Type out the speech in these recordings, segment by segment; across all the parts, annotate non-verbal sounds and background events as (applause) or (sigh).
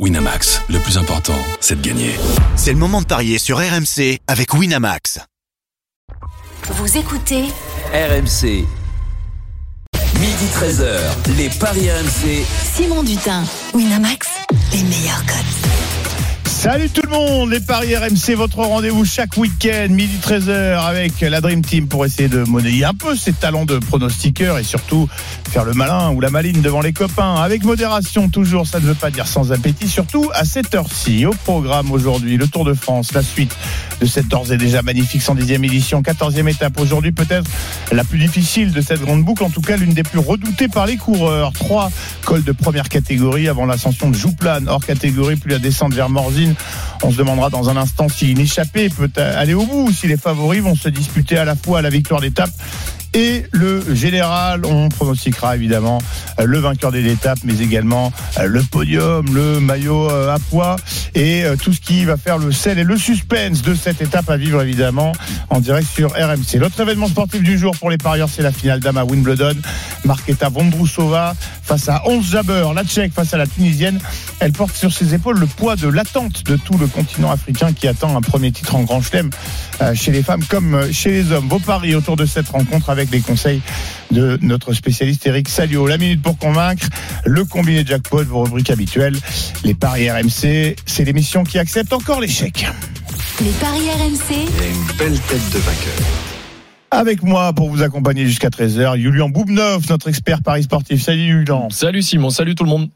Winamax, le plus important, c'est de gagner. C'est le moment de parier sur RMC avec Winamax. Vous écoutez RMC. Midi 13h, les Paris RMC. Simon Dutin, Winamax, les meilleurs codes. Salut tout le monde, les Paris RMC, votre rendez-vous chaque week-end, midi 13h avec la Dream Team pour essayer de monnayer un peu ses talents de pronostiqueur et surtout faire le malin ou la maline devant les copains. Avec modération toujours, ça ne veut pas dire sans appétit, surtout à cette heure-ci. Au programme aujourd'hui, le Tour de France, la suite de cette d'ores et déjà magnifique 110e édition, 14e étape aujourd'hui peut-être la plus difficile de cette grande boucle, en tout cas l'une des plus redoutées par les coureurs. Trois cols de première catégorie avant l'ascension de Jouplane, hors catégorie, puis la descente vers Morzine on se demandera dans un instant si une échappée peut aller au bout, si les favoris vont se disputer à la fois la victoire d'étape et le général. On pronostiquera évidemment euh, le vainqueur des étapes, mais également euh, le podium, le maillot euh, à poids et tout ce qui va faire le sel et le suspense de cette étape à vivre évidemment en direct sur RMC. L'autre événement sportif du jour pour les parieurs, c'est la finale d'Ama Wimbledon. Marketa Vondrousova face à 11 Jabber, la Tchèque face à la Tunisienne. Elle porte sur ses épaules le poids de l'attente de tout le continent africain qui attend un premier titre en Grand Chelem chez les femmes comme chez les hommes. Vos paris autour de cette rencontre avec les conseils de notre spécialiste Eric Salio. La minute pour convaincre, le combiné jackpot, vos rubriques habituelles, les paris RMC, c'est l'émission qui accepte encore l'échec. Les paris RMC. Il a une belle tête de vainqueur. Avec moi pour vous accompagner jusqu'à 13h, Julian Boubneuf, notre expert paris sportif. Salut Julian. Salut Simon, salut tout le monde.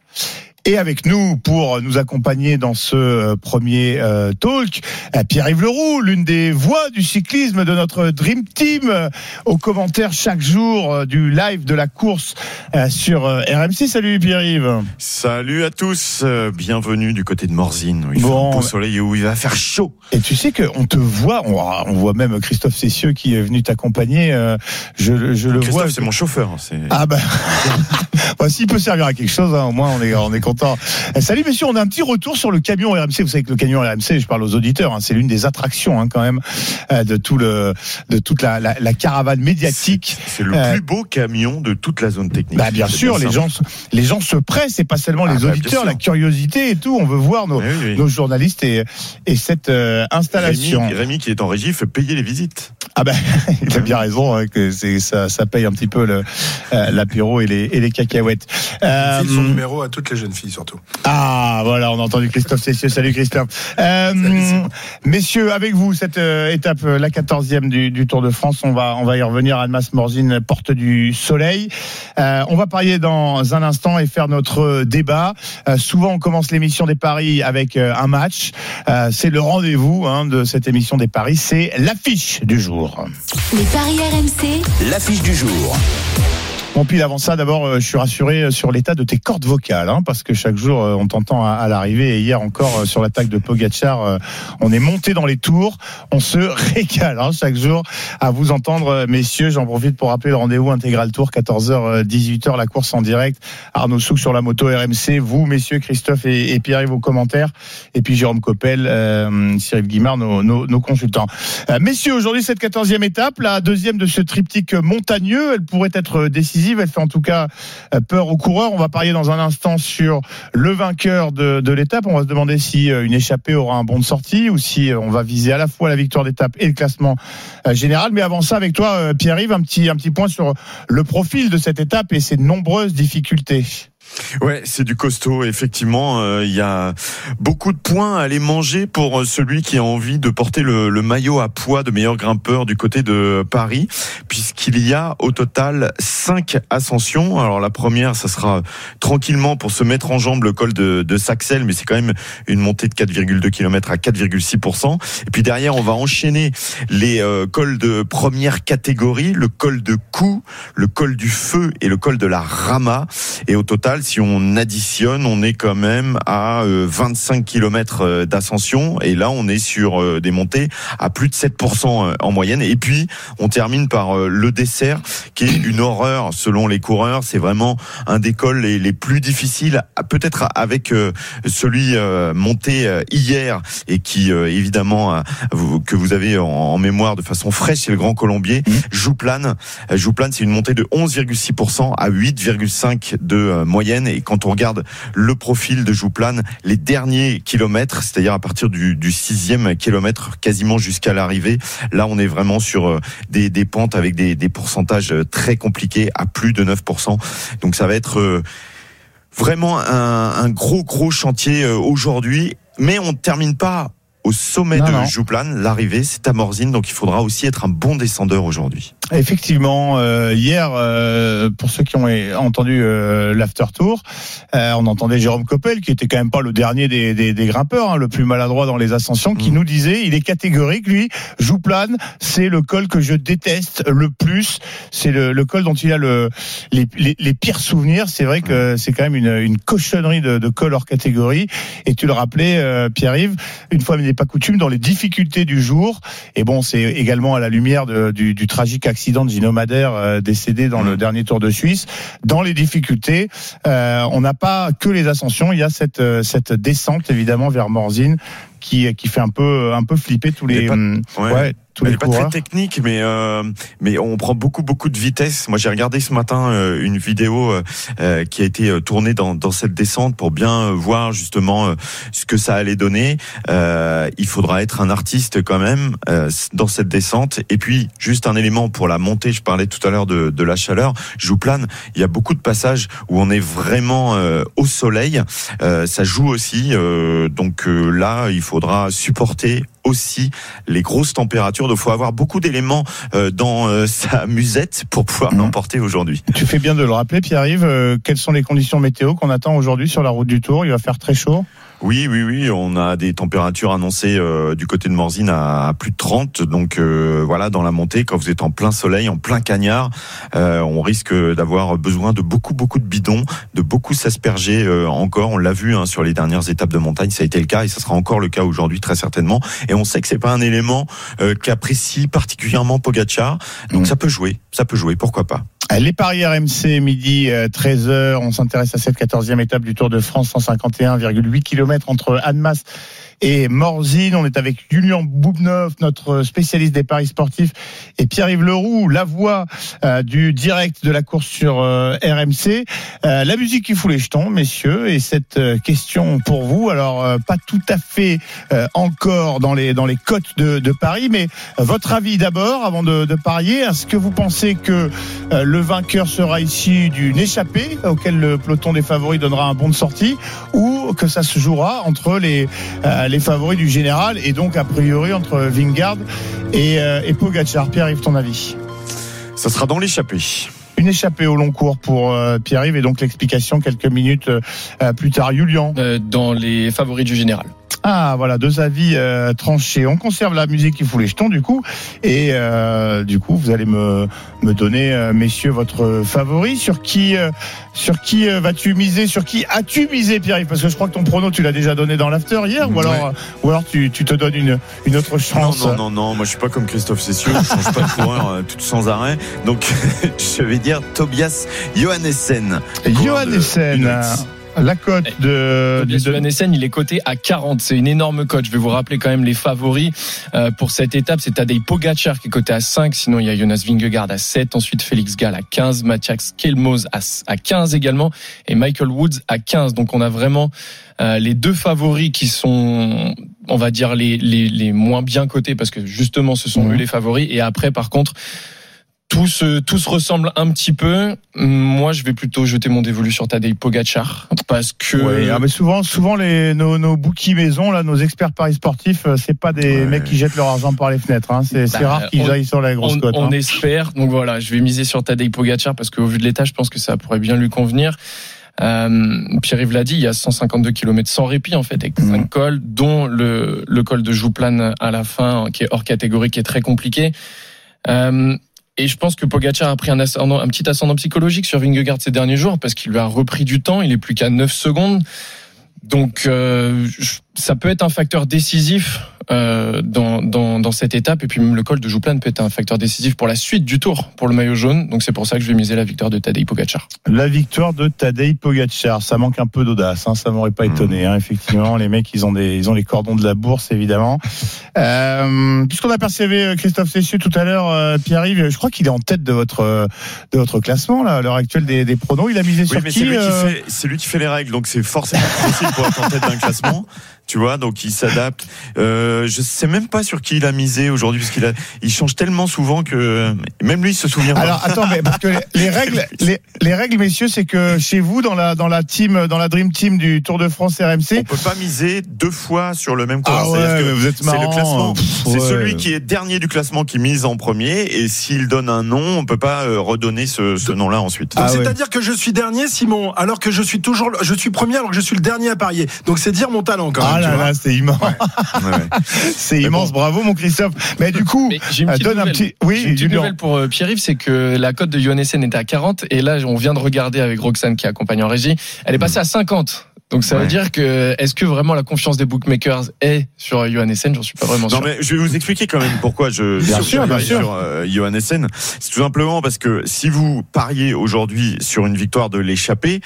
Et avec nous pour nous accompagner dans ce euh, premier euh, talk, euh, Pierre-Yves Leroux, l'une des voix du cyclisme de notre Dream Team, aux commentaires chaque jour du live de la course sur RMC. Salut Pierre-Yves. Salut à tous, bienvenue du côté de Morzine, où il bon. fait un beau soleil et où il va faire chaud. Et tu sais qu'on te voit, on, voit même Christophe Cessieux qui est venu t'accompagner. je, je le vois. Christophe, c'est mon chauffeur. Ah ben, (laughs) bah, s'il peut servir à quelque chose, hein, au moins on est, on est content eh, salut messieurs, on a un petit retour sur le camion RMC. Vous savez que le camion RMC, je parle aux auditeurs, hein, c'est l'une des attractions hein, quand même euh, de tout le de toute la, la, caravane médiatique. C'est le euh, plus beau camion de toute la zone technique. Bah, bien sûr, les gens les gens se pressent, c'est pas seulement les ah, bah, auditeurs, la curiosité et tout. On veut voir nos, nos journalistes et, et cette euh, installation. Rémi, Rémi, qui est en régie fait payer les visites. Ah ben, (laughs) il a bien raison hein, que c'est ça, ça paye un petit peu l'apéro et les et les cacahuètes. Euh, son numéro à toutes les jeunes filles surtout. Ah voilà, on a entendu Christophe Cessieux. Salut Christophe. Euh, messieurs, avec vous cette euh, étape, euh, la 14e du, du, Tour de France, on va on va y revenir. Almas Morzine, porte du soleil. Euh, on va parier dans un instant et faire notre débat. souvent, on commence l'émission des paris avec un match. c'est le rendez-vous hein, de cette émission des paris. C'est l'affiche du jour. Les paris RMC. L'affiche du jour. Bon, puis avant ça, d'abord, euh, je suis rassuré euh, sur l'état de tes cordes vocales, hein, parce que chaque jour, euh, on t'entend à, l'arrivée. Et hier encore, sur l'attaque de Pogachar, on est monté dans les tours. On se (laughs) régale hein, chaque jour à vous entendre, messieurs. J'en profite pour rappeler le rendez-vous intégral tour, 14h, 18h, la course en direct. Arnaud Souk sur la moto RMC. Vous, messieurs, Christophe et, Pierre, vos commentaires. Et puis Jérôme Coppel, Cyril Guimard, nos, nos consultants. messieurs, aujourd'hui, cette 14e étape, la deuxième de ce triptyque montagneux, elle pourrait être décisive elle fait en tout cas euh, peur aux coureurs. On va parier dans un instant sur le vainqueur de, l'étape. On va se demander si euh, une échappée aura un bon de sortie ou si euh, on va viser à la fois la victoire d'étape et le classement général. Mais avant ça, avec toi, Pierre-Yves, un petit, un petit point sur le profil de cette étape et ses nombreuses difficultés. Ouais, c'est du costaud. Effectivement, euh, il y a beaucoup de points à aller manger pour euh, celui qui a envie de porter le, maillot à poids de meilleur grimpeur du côté de Paris, puisqu'il y a au total cinq ascensions. Alors la première, ça sera tranquillement pour se mettre en jambe le col de, de Saxel, mais c'est quand même une montée de 4,2 km à 4,6%. Et puis derrière, on va enchaîner les euh, cols de première catégorie, le col de Cou, le col du Feu et le col de la Rama. Et au total, si on additionne, on est quand même à 25 euh, km euh, d'ascension. Et là, on est sur euh, des montées à plus de 7% en moyenne. Et puis, on termine par le dessert, qui est une horreur selon les coureurs. C'est vraiment un des cols les, plus difficiles, peut-être avec celui monté hier et qui, évidemment, que vous avez en mémoire de façon fraîche, c'est le Grand Colombier. Mmh. Jouplane, Jouplane, c'est une montée de 11,6% à 8,5 de moyenne Et quand on regarde le profil de Jouplane, les derniers kilomètres, c'est-à-dire à partir du, du sixième kilomètre, quasiment jusqu'à l'arrivée, là on est vraiment sur euh, des, des pentes avec des, des pourcentages euh, très compliqués, à plus de 9%. Donc ça va être euh, vraiment un, un gros gros chantier aujourd'hui. Mais on ne termine pas au sommet Non, de non. Jouplane. L'arrivée, c'est à Morzine, donc il faudra aussi être un bon descendeur aujourd'hui. Effectivement, euh, hier, euh, pour ceux qui ont entendu euh, l'after tour, euh, on entendait Jérôme Coppel, qui était quand même pas le dernier des, des, des grimpeurs, hein, le plus maladroit dans les ascensions, qui Mm. nous disait, il est catégorique, lui, Jouplane, c'est le col que je déteste le plus, c'est le, le col dont il a le, les, les, les pires souvenirs. C'est vrai que c'est quand même une, une cochonnerie de, de col hors catégorie. Et tu le rappelais, euh, Pierre-Yves, une fois mais n'est pas coutume, dans les difficultés du jour, et bon, c'est également à la lumière de- du, du tragique accident de Gino Madère euh, décédé dans le dernier Tour de Suisse. Dans les difficultés, euh, on n'a pas que les ascensions, il y a cette, euh, cette descente évidemment vers Morzine qui, qui fait un peu, un peu flipper tous les, pas- hum, ouais. ouais, tous Elle les est pas très coureurs. technique, mais euh, mais on prend beaucoup beaucoup de vitesse. Moi, j'ai regardé ce matin euh, une vidéo euh, euh, qui a été euh, tournée dans dans cette descente pour bien euh, voir justement ce que ça allait donner. Euh, il faudra être un artiste quand même euh, dans cette descente. Et puis juste un élément pour la montée. Je parlais tout à l'heure de de la chaleur. Jouplane, il y a beaucoup de passages où on est vraiment euh, au soleil. Euh, ça joue aussi. euh, donc euh, là, il faudra supporter aussi les grosses températures. Donc, faut avoir beaucoup d'éléments euh, dans euh, (laughs) sa musette pour pouvoir Mhm. l'emporter aujourd'hui. Tu fais bien de le rappeler, Pierre-Yves. euh, quelles sont les conditions météo qu'on attend aujourd'hui sur la route du Tour? Il va faire très chaud? Oui, oui, oui. On a des températures annoncées euh, du côté de Morzine à, à plus de 30. Donc euh, voilà, dans la montée, quand vous êtes en plein soleil, en plein cagnard, euh, on risque d'avoir besoin de beaucoup, beaucoup de bidons, de beaucoup s'asperger euh, encore. On l'a vu hein, sur les dernières étapes de montagne, ça a été le cas et ça sera encore le cas aujourd'hui très certainement. Et on sait que c'est pas un élément euh, qu'apprécie particulièrement Pogacar. Donc ça peut jouer, ça peut jouer, pourquoi pas? Les paris RMC, midi euh, 13h. On s'intéresse à cette 14e étape du Tour de France, 151,8 km entre Annemasse et Morzine. On est avec Julien Boubneuf, notre spécialiste des paris sportifs, et Pierre-Yves Leroux, la voix euh, du direct de la course sur euh, RMC. Euh, la musique qui fout les jetons, messieurs, et cette question pour vous. Alors, pas tout à fait encore dans les, dans les cotes de, Paris, mais votre avis d'abord, avant de, de parier. Est-ce que vous pensez que le vainqueur sera ici d'une échappée auquel le peloton des favoris donnera un bon de sortie ou que ça se jouera entre les, euh, les favoris du général et donc a priori entre Vingard et, euh, et Pogacar. Pierre-Yves, ton avis? Ça sera dans l'échappée. Une échappée au long cours pour euh, Pierre-Yves et donc l'explication quelques minutes euh, plus tard. Julian Euh, dans les favoris du général. Ah voilà, deux avis euh, tranchés. On conserve la musique qui fout les jetons du coup. Et euh, du coup, vous allez me, me donner, euh, messieurs, votre favori. Sur qui, euh, sur qui euh, vas-tu miser? Sur qui as-tu misé, Pierre-Yves? Parce que je crois que ton prono, tu l'as déjà donné dans l'after hier. Ou alors, Ouais. euh, ou alors tu, tu te donnes une, une autre Non, chance? non, non, non, moi je suis pas comme Christophe Cessieux, je change pas de coureur euh, tout sans arrêt. Donc (laughs) je vais dire Tobias Johannessen. coureur Inuit. la cote de, Tobias de- il est coté à 40. C'est une énorme cote. Je vais vous rappeler quand même les favoris euh, pour cette étape. C'est Tadej Pogacar qui est coté à 5. Sinon, il y a Jonas Vingegaard à 7. Ensuite, Félix Gall à 15. Mathias Kelmos à, à 15 également. Et Michael Woods à 15. Donc, on a vraiment euh, les deux favoris qui sont, on va dire, les, les, les moins bien cotés parce que justement, ce sont eux les favoris. Et après, par contre, tout se, tout se ressemble un petit peu. Moi, je vais plutôt jeter mon dévolu sur Tadej Pogacar parce que Ouais, ah, mais souvent, souvent les, nos, nos bookies maison, là, nos experts paris sportifs, euh, c'est pas des Ouais. mecs qui jettent leur argent par les fenêtres. Hein. C'est c'est Bah, rare qu'ils aillent sur la grosse on, cote. on hein. espère. Donc voilà, je vais miser sur Tadej Pogacar parce qu'au vu de l'état, je pense que ça pourrait bien lui convenir. Euh, Pierre-Yves l'a dit, il y a 152 km sans répit en fait, avec Mhm. cinq cols, dont le, le col de Jouplane à la fin, qui est hors catégorie, qui est très compliqué. Euh, et je pense que Pogacar a pris un, ascendant, un petit ascendant psychologique sur Vingegaard ces derniers jours parce qu'il lui a repris du temps. Il est plus qu'à 9 secondes. Donc euh, je- ça peut être un facteur décisif euh, dans, dans, dans cette étape. Et puis même le col de Jouplan peut être un facteur décisif pour la suite du tour pour le maillot jaune. Donc c'est pour ça que je vais miser la victoire de Tadej Pogacar. La victoire de Tadej Pogacar, ça manque un peu d'audace, hein, ça m'aurait pas étonné. Hein, effectivement, les mecs, ils ont des, ils ont les cordons de la bourse, évidemment. Euh, Puisqu'on a percevé Christophe Cessieux tout à l'heure, euh, Pierre-Yves, je crois qu'il est en tête de votre, euh, de votre classement là, à l'heure actuelle des, des pronos. Il a misé Oui, sur mais qui c'est lui, qui euh, fait, c'est lui qui fait les règles, donc c'est forcément difficile pour être en tête d'un classement. Tu vois, donc il s'adapte. Euh, je sais même pas sur qui il a misé aujourd'hui, parce qu'il a, il change tellement souvent que même lui il se souvient pas. Alors attends, mais parce que les, les règles, (laughs) les, les règles, messieurs, c'est que chez vous, dans la dans la team, dans la dream team du Tour de France On RMC, peut pas miser deux fois sur le même coureur. Ah ouais, C'est-à-dire que vous êtes c'est le marrant. classement. C'est ouais. celui qui est dernier du classement qui mise en premier, et s'il donne un nom, on peut pas euh, redonner ce, ce nom-là ensuite. Ah ouais. C'est-à-dire que je suis dernier, Simon, alors que je suis toujours, le- je suis premier alors que je suis le dernier à parier. Donc c'est dire mon talent quand même. ah là là, c'est immense, Ouais, ouais. (laughs) c'est immense, bravo mon Christophe. Mais du coup, Mais j'ai une euh, donne un nouvelle. petit, J'ai oui, une petite nouvelle pour euh, Pierre-Yves, c'est que la cote de Johannessen était à 40 et là on vient de regarder avec Roxane qui accompagne en régie, elle est passée à 50. Donc ça veut dire que est-ce que vraiment la confiance des bookmakers est sur Johannessen J'en suis pas vraiment Non sûr. mais je vais vous expliquer quand même pourquoi je Bien je sûr, bien parie sûr. sur euh, Johannessen. C'est tout simplement parce que si vous pariez aujourd'hui sur une victoire de l'échappée,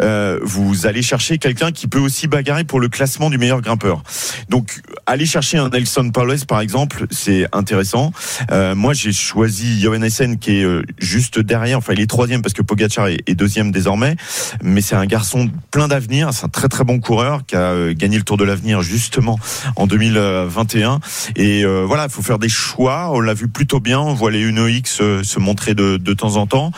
euh, vous allez chercher quelqu'un qui peut aussi bagarrer pour le classement du meilleur grimpeur. Donc aller chercher un Nelson Paulès par exemple, c'est intéressant. Euh, moi j'ai choisi Johannessen qui est euh, juste derrière, enfin il est troisième parce que Pogacar est, est deuxième désormais, mais c'est un garçon plein d'avenir, un très très bon coureur qui a euh, gagné le Tour de l'avenir justement en 2021 et euh, voilà, il faut faire des choix. On l'a vu plutôt bien. On voit les Uno X euh, se montrer de, de temps en temps.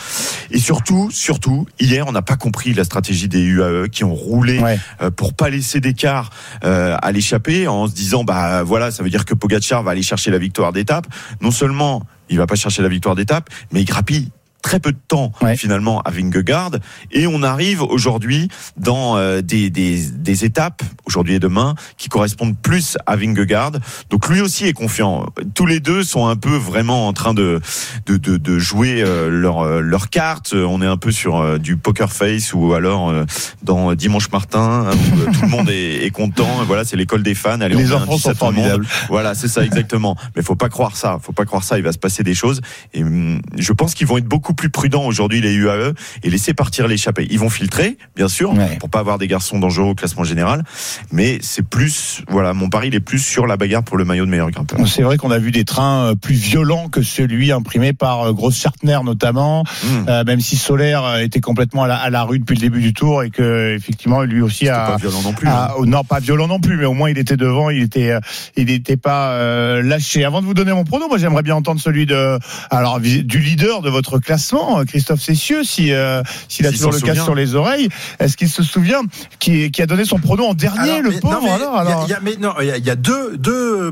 Et surtout, surtout, hier, on n'a pas compris la stratégie des UAE qui ont roulé Ouais. pour pas laisser d'écart à l'échapper en se disant bah voilà, ça veut dire que Pogacar va aller chercher la victoire d'étape. Non seulement il va pas chercher la victoire d'étape, mais il grappille très peu de temps Ouais. finalement à Vingegaard et on arrive aujourd'hui dans euh, des, des, des étapes aujourd'hui et demain qui correspondent plus à Vingegaard donc lui aussi est confiant tous les deux sont un peu vraiment en train de de, de, de jouer euh, leur euh, leur carte on est un peu sur euh, du poker face ou alors dans Dimanche Martin hein, où tout le monde est, est content voilà c'est l'école des fans Allez, on Les enfants 10 sont formidables. Voilà, c'est ça exactement. Mais faut pas croire ça. Faut pas croire ça. Il va se passer des choses. Et hum, je pense qu'ils vont être beaucoup plus prudents aujourd'hui les UAE et laisser partir l'échappée. Ils vont filtrer, bien sûr, Ouais. pour pas avoir des garçons dangereux au classement général. Mais c'est plus, voilà, mon pari il est plus sur la bagarre pour le maillot de meilleur grimpeur. C'est vrai qu'on a vu des trains euh, plus violents que celui imprimé par euh, Grosse Chartner notamment, Hum. euh, même si Solaire était complètement à la, à la rue depuis le début du tour et que effectivement lui aussi a, pas violent non plus. hein. Non, pas violent non plus, mais au moins il était devant, il était, il n'était pas euh, lâché. Avant de vous donner mon prono, moi j'aimerais bien entendre celui de, alors du leader de votre classement, euh, Christophe Cessieux, si euh, s'il a toujours le casque sur les oreilles. Est-ce qu'il se souvient qui, qui a donné son prono en dernier, Alors, le mais- pauvre non, mais alors, il y a- alors il y a- mais non, il y a, il y a deux, deux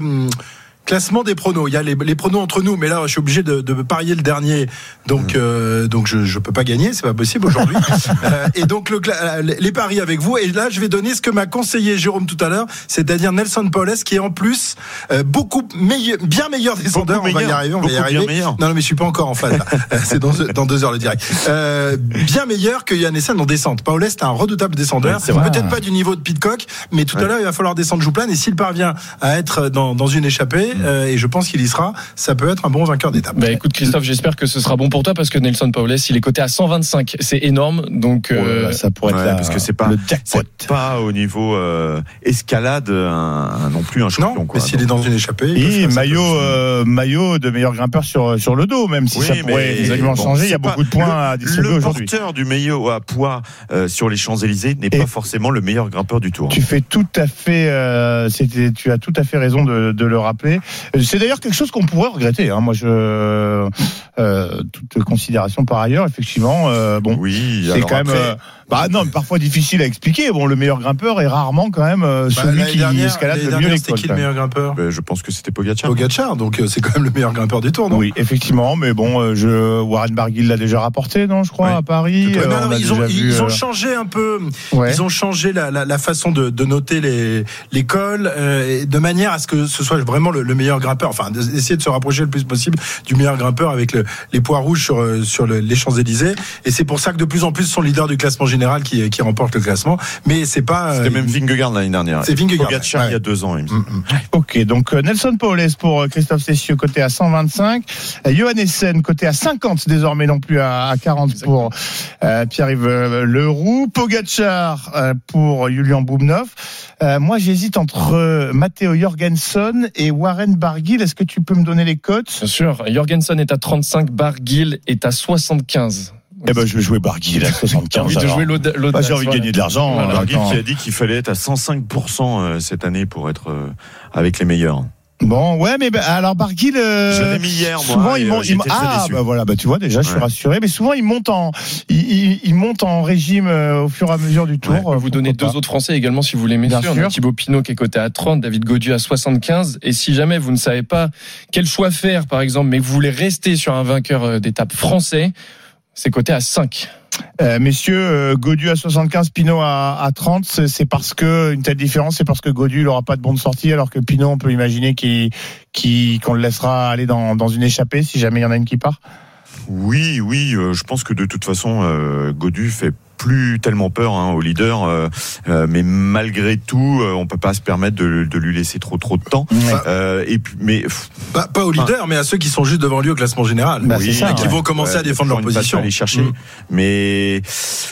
classements des pronos. Il y a les, les pronos entre nous, mais là, je suis obligé de, de parier le dernier, donc euh, donc je je peux pas gagner, c'est pas possible aujourd'hui. (laughs) Euh, et donc le, euh, les paris avec vous. Et là, je vais donner ce que m'a conseillé Jérôme tout à l'heure, c'est-à-dire Nelson Paulès, qui est en plus euh, beaucoup meilleur, bien meilleur descendeur. On va y arriver, on va y arriver. Non, non, mais je suis pas encore en phase. (laughs) Euh, c'est dans, dans deux heures le direct. Euh, bien meilleur que Yann Essen en descente. Paulès, c'est un redoutable descendeur. Ouais. Peut-être pas du niveau de Pitcock, mais tout à l'heure, il va falloir descendre Jouplan. Et s'il parvient à être dans, dans une échappée, Mm. Euh, et je pense qu'il y sera, ça peut être un bon vainqueur d'étape. Bah écoute Christophe, j'espère que ce sera bon pour toi parce que Nelson Paulès, il est coté à 125, c'est énorme. Donc Oh euh, là, ça pourrait être ouais, la- parce que c'est pas- le pas au niveau euh, escalade un, un- non plus un champion. non, quoi. mais s'il est dans une échappée. Et maillot, euh, maillot de meilleur grimpeur sur sur le dos, même si Oui, ça pourrait exactement bon, changer. Il y a beaucoup de points à distribuer Le aujourd'hui. porteur du maillot à poids euh, sur les Champs-Élysées n'est Et- pas forcément le meilleur grimpeur du tour. Tu fais tout à fait, euh, tu as tout à fait raison de, de le rappeler. C'est d'ailleurs quelque chose qu'on pourrait regretter. Hein. Moi, je, euh, toute considération par ailleurs, effectivement. euh, bon, Oui, c'est quand même, après- euh, bah non, mais parfois difficile à expliquer. Bon, le meilleur grimpeur est rarement quand même euh, Bah, celui qui dernière- escalade le mieux côtes. qui le meilleur grimpeur Ben, je pense que c'était Pogacar. Pogacar, donc euh, c'est quand même le meilleur grimpeur du tour, non? Oui, effectivement, mais bon, euh, je, Warren Barguil l'a déjà rapporté, non, je crois, Oui. à Paris. Euh, alors, on a ils, ont, ils ont changé un peu. ouais. Ils ont changé la, la, la façon de, de noter les, les cols euh, et de manière à ce que ce soit vraiment le, le meilleur grimpeur. Enfin, d'essayer de se rapprocher le plus possible du meilleur grimpeur avec le, les poids rouges sur, sur le- les Champs-Élysées. Et c'est pour ça que de plus en plus, son leader du classement général général qui, qui remporte le classement. Mais c'est pas. C'était euh, même Vingegaard l'année dernière. C'est Vingegaard, Pogacar ouais. il y a deux ans, il me Mm, semble. mm. Ok, donc euh, Nelson Paoles pour euh, Christophe Cessieux côté à 125, euh, Johan Essen côté à 50 désormais non plus à, à 40 pour euh, Pierre-Yves Leroux, Pogacar euh, pour Julian Boubnov. Euh, moi j'hésite entre euh, Matteo Jorgensen et Warren Barguil. Est-ce que tu peux me donner les cotes? Bien sûr, Jorgensen est à 35, Barguil est à 75. Eh ben je vais jouer Barguil à J'ai 75. envie de alors. jouer l'auda- Bah, j'ai envie de voilà. gagner de l'argent. Voilà. euh, Barguil attends. qui a dit qu'il fallait être à 105% euh, cette année pour être euh, avec les meilleurs. Bon, ouais, mais bah, alors Barguil. euh, Je l'avais mis hier, moi. Souvent, et, il euh, monte. il j'étais monte- très ah, déçu. bah voilà, bah tu vois déjà, je suis Ouais. rassuré. Mais souvent, il monte en, il, il, il monte en régime euh, au fur et à mesure du tour. Ouais. Euh, vous donner deux pas. autres Français également si vous Bien messieurs. Sûr. Thibaut Pinot qui est coté à 30, David Gaudu à 75. Et si jamais vous ne savez pas quel choix faire, par exemple, mais que vous voulez rester sur un vainqueur euh, d'étape français, c'est coté à 5. Euh, messieurs, euh, Godu à 75, Pinot à, à 30, c'est c'est parce que une telle différence, c'est parce que Godu il aura pas de bon de sortie, alors que Pinot, on peut imaginer qu'il qu'il- qu'on le laissera aller dans, dans une échappée si jamais il y en a une qui part? Oui, oui, euh, je pense que de toute façon, euh, Godu fait plus tellement peur hein, au leader, euh, euh, mais malgré tout, euh, on peut pas se permettre de, de lui laisser trop trop de temps. Euh, et puis, mais Pas, au leader, mais à ceux qui sont juste devant lui au classement général. Bah, ça, et qui ouais. vont commencer ouais, à défendre leur position. à aller chercher. Mm. Mais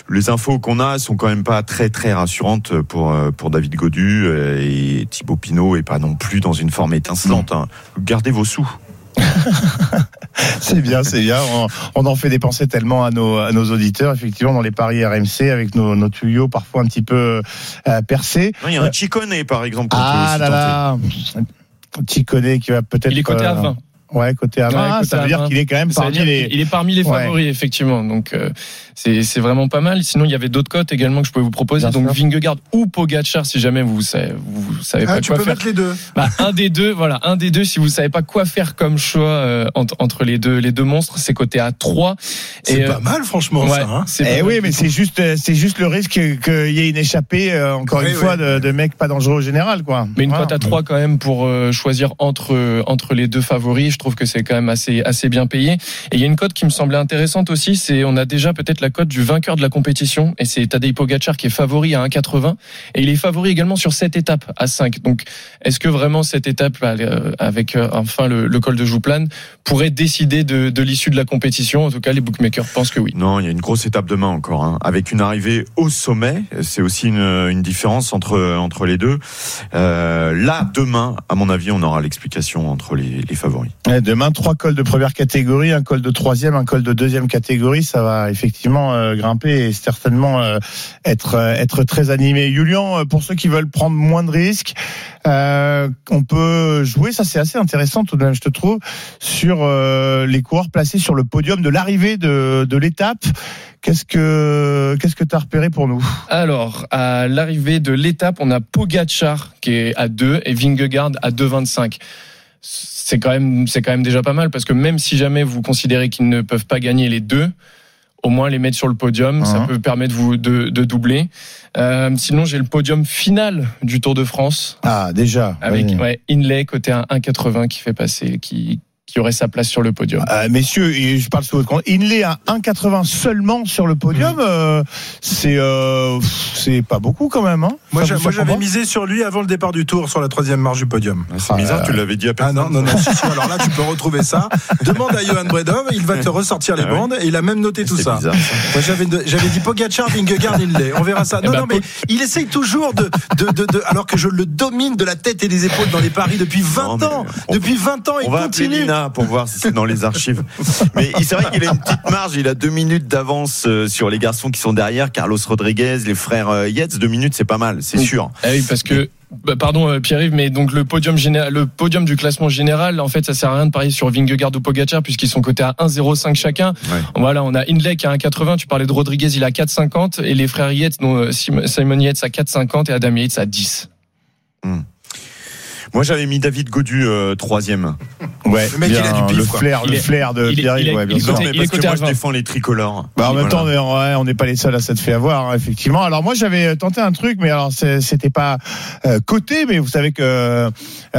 les infos qu'on a sont quand même pas très très rassurantes pour euh, pour David Godu euh, et Thibaut Pinot est pas non plus dans une forme étincelante. hein. Gardez vos sous. (laughs) C'est bien, c'est bien. On, on en fait dépenser tellement à nos, à nos auditeurs, effectivement, dans les paris RMC, avec nos, nos tuyaux parfois un petit peu euh, percés. Non, Il y a un Chicone par exemple. Ah là là, Ticone qui va peut-être. Il est coté à euh, 20. Ouais, côté à 20. Ouais, Ah, côté ça veut dire 20. qu'il est quand même parmi les. qu'il est parmi les Ouais. favoris, effectivement. Donc, euh, c'est c'est vraiment pas mal. Sinon, il y avait d'autres cotes également que je pouvais vous proposer. Bien Donc, sûr. Vingegaard ou Pogacar, si jamais vous savez, vous savez Ah, pas tu quoi peux faire. mettre les deux. Bah, un des deux, voilà, un des deux. Si vous savez pas quoi faire comme choix euh, entre, entre les deux, les deux monstres, c'est coté à 3 C'est euh, pas mal, franchement, ouais, ça. hein. Eh oui, mais c'est juste, euh, c'est juste le risque qu'il y ait une échappée, euh, encore Oui, une oui. fois, de, de mecs pas dangereux au général, quoi. Mais une cote à 3 quand même pour choisir entre entre les deux favoris, je trouve que c'est quand même assez bien payé. Et il y a une cote qui me semblait intéressante aussi, c'est on a déjà peut-être la cote du vainqueur de la compétition et c'est Tadej Pogacar qui est favori à 1,80 et il est favori également sur cette étape à 5. Donc est-ce que vraiment cette étape euh, avec euh, enfin le, col de Jouplane pourrait décider de, l'issue de la compétition? En tout cas, les bookmakers pensent que oui. Non, il y a une grosse étape demain encore, hein, avec une arrivée au sommet. C'est aussi une, différence entre les deux. Euh, là, demain, à mon avis, on aura l'explication entre les favoris. Demain, trois cols de première catégorie, un col de troisième, un col de deuxième catégorie, ça va effectivement euh, grimper et certainement euh, être euh, être très animé. Julian, euh, pour ceux qui veulent prendre moins de risques, euh, on peut jouer, ça c'est assez intéressant tout de même, je te trouve, sur les coureurs placés sur le podium de l'arrivée de, de l'étape. Qu'est-ce que qu'est-ce que t'as repéré pour nous? Alors, à l'arrivée de l'étape, on a Pogacar qui est à 2 et Vingegaard à 2,25. C'est quand même, c'est quand même déjà pas mal parce que même si jamais vous considérez qu'ils ne peuvent pas gagner les deux, au moins les mettre sur le podium, ça Mhm. peut permettre vous de, de doubler. Euh, sinon, j'ai le podium final du Tour de France Ah déjà. avec ouais, Inlay côté à 1,80 qui fait passer, qui qui aurait sa place sur le podium. Euh, messieurs, je parle sous votre compte. Inlay à 1,80 seulement sur le podium, euh, c'est euh, c'est pas beaucoup quand même. Hein Moi, j'avais misé sur lui avant le départ du tour, sur la troisième marche du podium. C'est Ah, bizarre, euh, tu l'avais dit à Ah personne. non, non, non, (laughs) si, si, alors là, tu peux retrouver ça. Demande à Johan Bredov, il va te ressortir les Ah oui. bandes et il a même noté tout C'est ça. bizarre, ça. Moi, j'avais, j'avais dit Pogacar, Vingegaard, il l'est. On verra ça. Non, Eh ben, non, mais il essaye toujours de, de, de, de- alors que je le domine de la tête et des épaules dans les paris depuis 20 Non, mais ans. on- depuis 20 ans, il continue. Pour voir si c'est dans les archives. Mais c'est vrai qu'il a une petite marge. Il a deux minutes d'avance euh, sur les garçons qui sont derrière. Carlos Rodriguez, les frères euh, Yates. Deux minutes, c'est pas mal, c'est sûr. Ah oui, parce que bah, pardon euh, Pierre-Yves, mais donc le podium général, le podium du classement général, en fait, ça sert à rien de parier sur Vingegaard ou Pogacar puisqu'ils sont cotés à 1,05 chacun. Ouais. Voilà, on a Hindley qui a 1,80. Tu parlais de Rodriguez, il a 4,50 et les frères Yates, dont Sim- Simon Yates à 4,50 et Adam Yates à 10. Moi, j'avais mis David Godu euh, troisième. Ouais, Ouais, Le mec, il a du pif, le quoi. flair, Il le est- flair de il est- Pierre, il est- ouais, bien il est sûr. côté- mais parce que moi, je 20. défends les tricolores. Bah, en même voilà. temps, on est- ouais, on n'est pas les seuls à s'être fait avoir, hein, effectivement. Alors moi, j'avais tenté un truc, mais alors c'est- c'était pas euh, coté, mais vous savez que euh,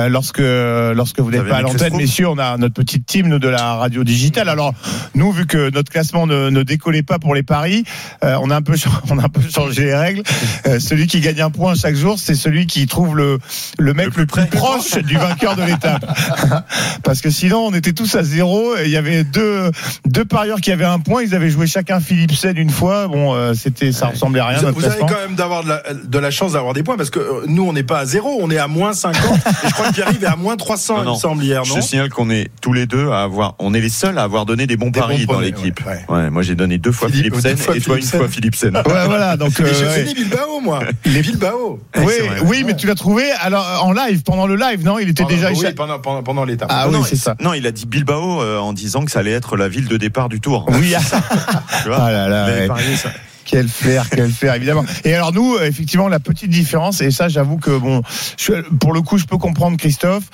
lorsque lorsque vous n'êtes pas à l'antenne, messieurs, on a notre petite team nous de la radio digitale. Alors nous, vu que notre classement ne, ne décollait pas pour les paris, euh, on a un peu (laughs) on a un peu changé les règles. Euh, celui qui gagne un point chaque jour, c'est celui qui trouve le le mec le plus, proche du vainqueur de l'étape. (laughs) Parce que sinon, on était tous à zéro. Et il y avait deux deux parieurs qui avaient un point. Ils avaient joué chacun Philipsen une fois. Bon, euh, c'était ça ressemblait à rien. Vous, vous avez quand même d'avoir de la, de la chance d'avoir des points parce que euh, nous on n'est pas à zéro, on est à moins 50 (laughs) et je crois que Pierre-Yves est à moins 300 Non, il me semble hier, Je non te signale qu'on est tous les deux à avoir, on est les seuls à avoir donné des bons Des paris bons dans premiers, l'équipe. ouais, Ouais, moi j'ai donné deux fois Philippe- deux fois et toi une fois Philipsen. (laughs) Ouais, voilà. Donc, Et euh, ouais. fait Bilbao moi. Bilbao. oui, oui, mais tu l'as trouvé. Alors en live, pendant le live, non? Il était Pendant- déjà oui, échappé. pendant, pendant, pendant l'étape. Ah non, oui, c'est ça. Non, il a dit Bilbao euh, en disant que ça allait être la ville de départ du Tour. Oui. (laughs) Tu vois Ah là là. Il avait ouais. parié ça. Quel flair, quel flair, évidemment. Et alors nous, euh, effectivement, la petite différence, et ça, j'avoue que bon, je- pour le coup, je peux comprendre Christophe.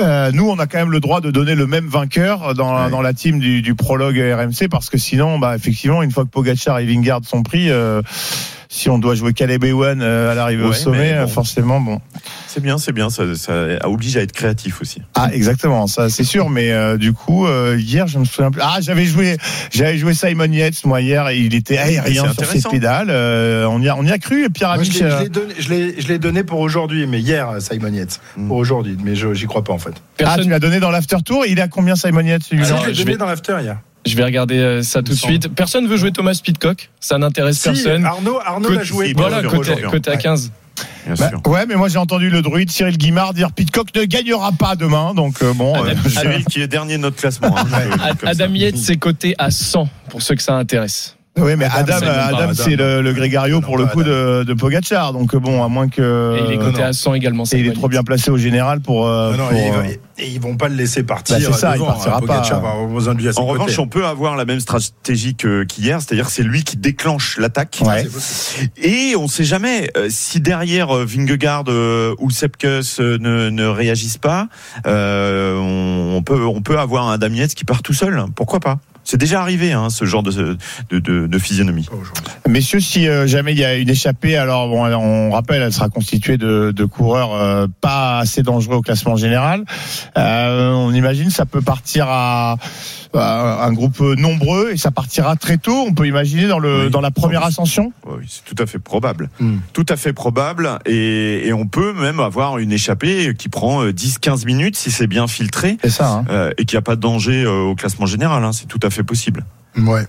Euh, nous, on a quand même le droit de donner le même vainqueur dans, Ouais. dans la team du, du prologue RMC, parce que sinon, bah, effectivement, une fois que Pogacar et Vingard sont pris, euh, si on doit jouer Caleb Ewan euh, à l'arrivée au sommet, bon. euh, forcément, bon. C'est bien, c'est bien, ça, ça oblige à être créatif aussi. Ah, exactement, ça c'est sûr. Mais euh, du coup, euh, hier, je me souviens plus. Ah, j'avais joué, j'avais joué Simon Yates moi hier, et il était aérien sur ses pédales. Euh, on y a, on y a cru. Et Pierre Moi, je Amiche. l'ai- je l'ai donné, pour aujourd'hui, mais hier, Simon Yates. Mm. Pour aujourd'hui, mais je j'y crois pas en fait. Ah, Personne- tu l'as donné dans l'after tour. Il est à combien Simon Yates celui-là Alors, je l'ai je donné vais- dans l'after hier. Je vais regarder euh, ça tout de suite. Personne veut jouer Thomas Pitcock? Ça n'intéresse Si, personne. Arnaud, Arnaud Côté- l'a joué. Voilà, côté, à Ouais. 15. Bien Bah, sûr. ouais, mais moi j'ai entendu le druide Cyril Guimard dire Pitcock ne gagnera pas demain. Donc euh, bon. Adam- euh, Cyril qui est dernier de notre classement. hein, (laughs) Adam. Yates, c'est coté à 100 pour ceux que ça intéresse. Oui, mais Adam, Adam, il euh, Adam, Adam. c'est le, le Grégario pour le coup Adam. de, de Pogacar. Donc bon, à moins que. Et il est coté non. à 100 également. et il est trop bien placé au général pour. euh, Non, non, pour, et, euh, et- ils vont pas le laisser partir. Bah, c'est ça, il devant, partira hein, Pogacar pas. va avoir besoin de lui à ses En revanche, on peut avoir la même stratégie que- qu'hier, c'est-à-dire c'est lui qui déclenche l'attaque. Ouais. C'est. Et on sait jamais euh, si derrière euh, Vingegaard euh, ou Sepkus euh, ne, ne réagissent pas, euh, on, on peut on peut avoir un Damietz qui part tout seul. Pourquoi pas? C'est déjà arrivé hein, ce genre de de, de, de physionomie. Messieurs, si euh, jamais il y a une échappée, alors bon, on rappelle, elle sera constituée de, de coureurs euh, pas assez dangereux au classement général. Euh, on imagine ça peut partir à, à un groupe nombreux et ça partira très tôt. On peut imaginer dans le Oui. dans la première ascension? Oui, c'est tout à fait probable. Hmm. Tout à fait probable. Et, et on peut même avoir une échappée qui prend euh, 10-15 minutes si c'est bien filtré. C'est ça. Hein. euh, et qu'il n'y a pas de danger euh, au classement général. hein. C'est tout à fait possible. Ouais. Moi,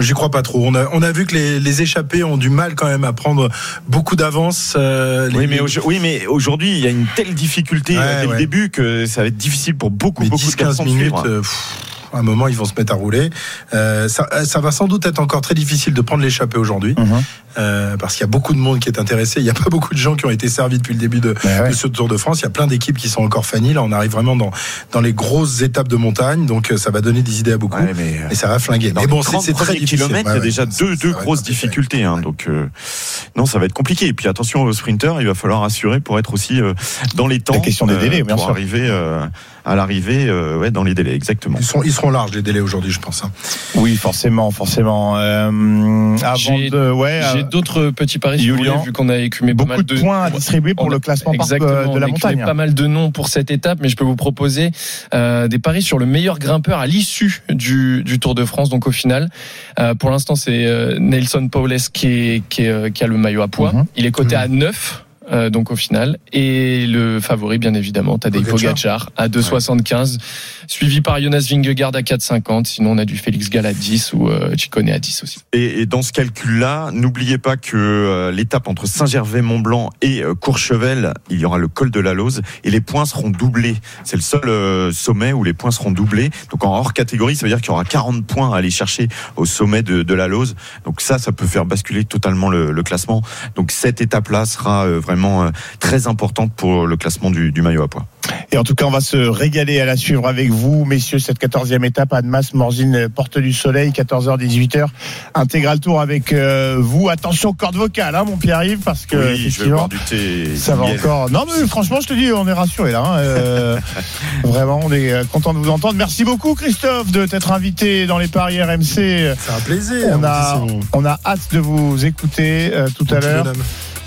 j'y crois pas trop. On a, on a vu que les, les échappés ont du mal quand même à prendre beaucoup d'avance. euh, Oui, mais, oui, mais aujourd'hui, il y a une telle difficulté Ouais, euh, dès ouais. le début que ça va être difficile pour beaucoup, mais beaucoup de 10-15 personnes de minutes, suivre. euh, à un moment, ils vont se mettre à rouler. Euh, ça, ça va sans doute être encore très difficile de prendre l'échappée aujourd'hui, Mhm. euh, parce qu'il y a beaucoup de monde qui est intéressé. Il n'y a pas (laughs) beaucoup de gens qui ont été servis depuis le début de, Ouais, ouais. de ce Tour de France. Il y a plein d'équipes qui sont encore fanny. Là, on arrive vraiment dans, dans les grosses étapes de montagne, donc euh, ça va donner des idées à beaucoup. Ouais, mais, euh, Et ça va flinguer. dans Mais bon, c'est 30 c'est très difficile. Ouais, il y a déjà deux, deux grosses difficultés. hein. Donc, euh, non, ça va être compliqué. Et puis attention aux sprinters, il va falloir assurer pour être aussi euh, dans les temps. question des délais, bien pour sûr. arriver euh, à l'arrivée, euh, ouais, dans les délais, exactement. Ils seront, ils seront larges les délais aujourd'hui, je pense. hein. Oui, forcément, forcément. Euh, avant J'ai- de, ouais, J'ai euh, d'autres petits paris Julien, voulez, vu qu'on a écumé pas beaucoup mal de points à distribuer pour on a- le classement par, Exactement, euh, de on la a écumé montagne. pas mal de noms pour cette étape, mais je peux vous proposer euh, des paris sur le meilleur grimpeur à l'issue du, du Tour de France. Donc au final, euh, pour l'instant, c'est euh, Nelson Paules qui, est, qui, est, euh, qui a le maillot à poids. Mhm. Il est coté à 9. Euh, donc au final et le favori bien évidemment Tadej Pogacar. À 2,75 suivi par Jonas Vingegaard à 4,50 sinon on a du Félix Gall à 10 ou euh, à 10 aussi Et, et dans ce calcul-là, n'oubliez pas que euh, l'étape entre Saint-Gervais-Mont-Blanc et euh, Courchevel, il y aura le col de la Lose et les points seront doublés. C'est le seul sommet où les points seront doublés. Donc en hors catégorie, ça veut dire qu'il y aura 40 points à aller chercher au sommet de, de la Lose. Donc ça, ça peut faire basculer totalement le, le classement. Donc cette étape-là sera vraiment vraiment euh, très importante pour le classement du, du maillot à poids. Et en tout cas, on va se régaler à la suivre avec vous, messieurs, cette 14e étape. Annemasse, Morzine, Porte du Soleil, 14h, 18h. Intégral tour avec euh, vous. Attention, corde vocale, hein, mon Pierre-Yves, parce que oui, je vais effectivement, boire du thé. ça va encore. Non, mais franchement, je te dis, on est rassurés là. hein. Euh, (laughs) vraiment, on est content de vous entendre. Merci beaucoup, Christophe, de t'être invité dans les paris RMC. C'est un plaisir. On a, on a hâte de vous écouter euh, tout à l'heure.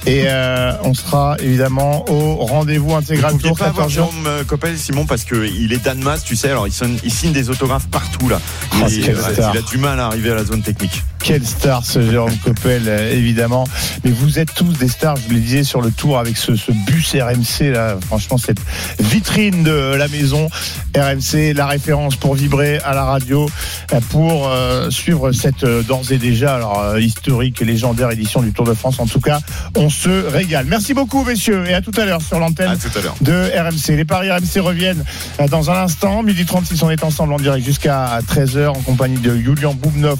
Et euh, on sera évidemment au rendez-vous intégral tour pas avoir 14h. Jérôme euh, Coppel, Simon, parce que il est Danmas, tu sais, alors il, sonne- il signe des autographes partout là. Oh, il, ouais, star. il a du mal à arriver à la zone technique. Quelle star ce Jérôme Coppel, euh, évidemment. Mais vous êtes tous des stars, je vous le disais, sur le tour avec ce, ce bus RMC, là. Franchement, cette vitrine de la maison RMC, la référence pour vibrer à la radio, euh, pour euh, suivre cette euh, d'ores et déjà alors, euh, historique et légendaire édition du Tour de France. En tout cas, on se régale. Merci beaucoup, messieurs, et à tout à l'heure sur l'antenne de RMC. Les paris RMC reviennent euh, dans un instant. Midi 36, on est ensemble en direct jusqu'à 13h en compagnie de Julian Boubnov,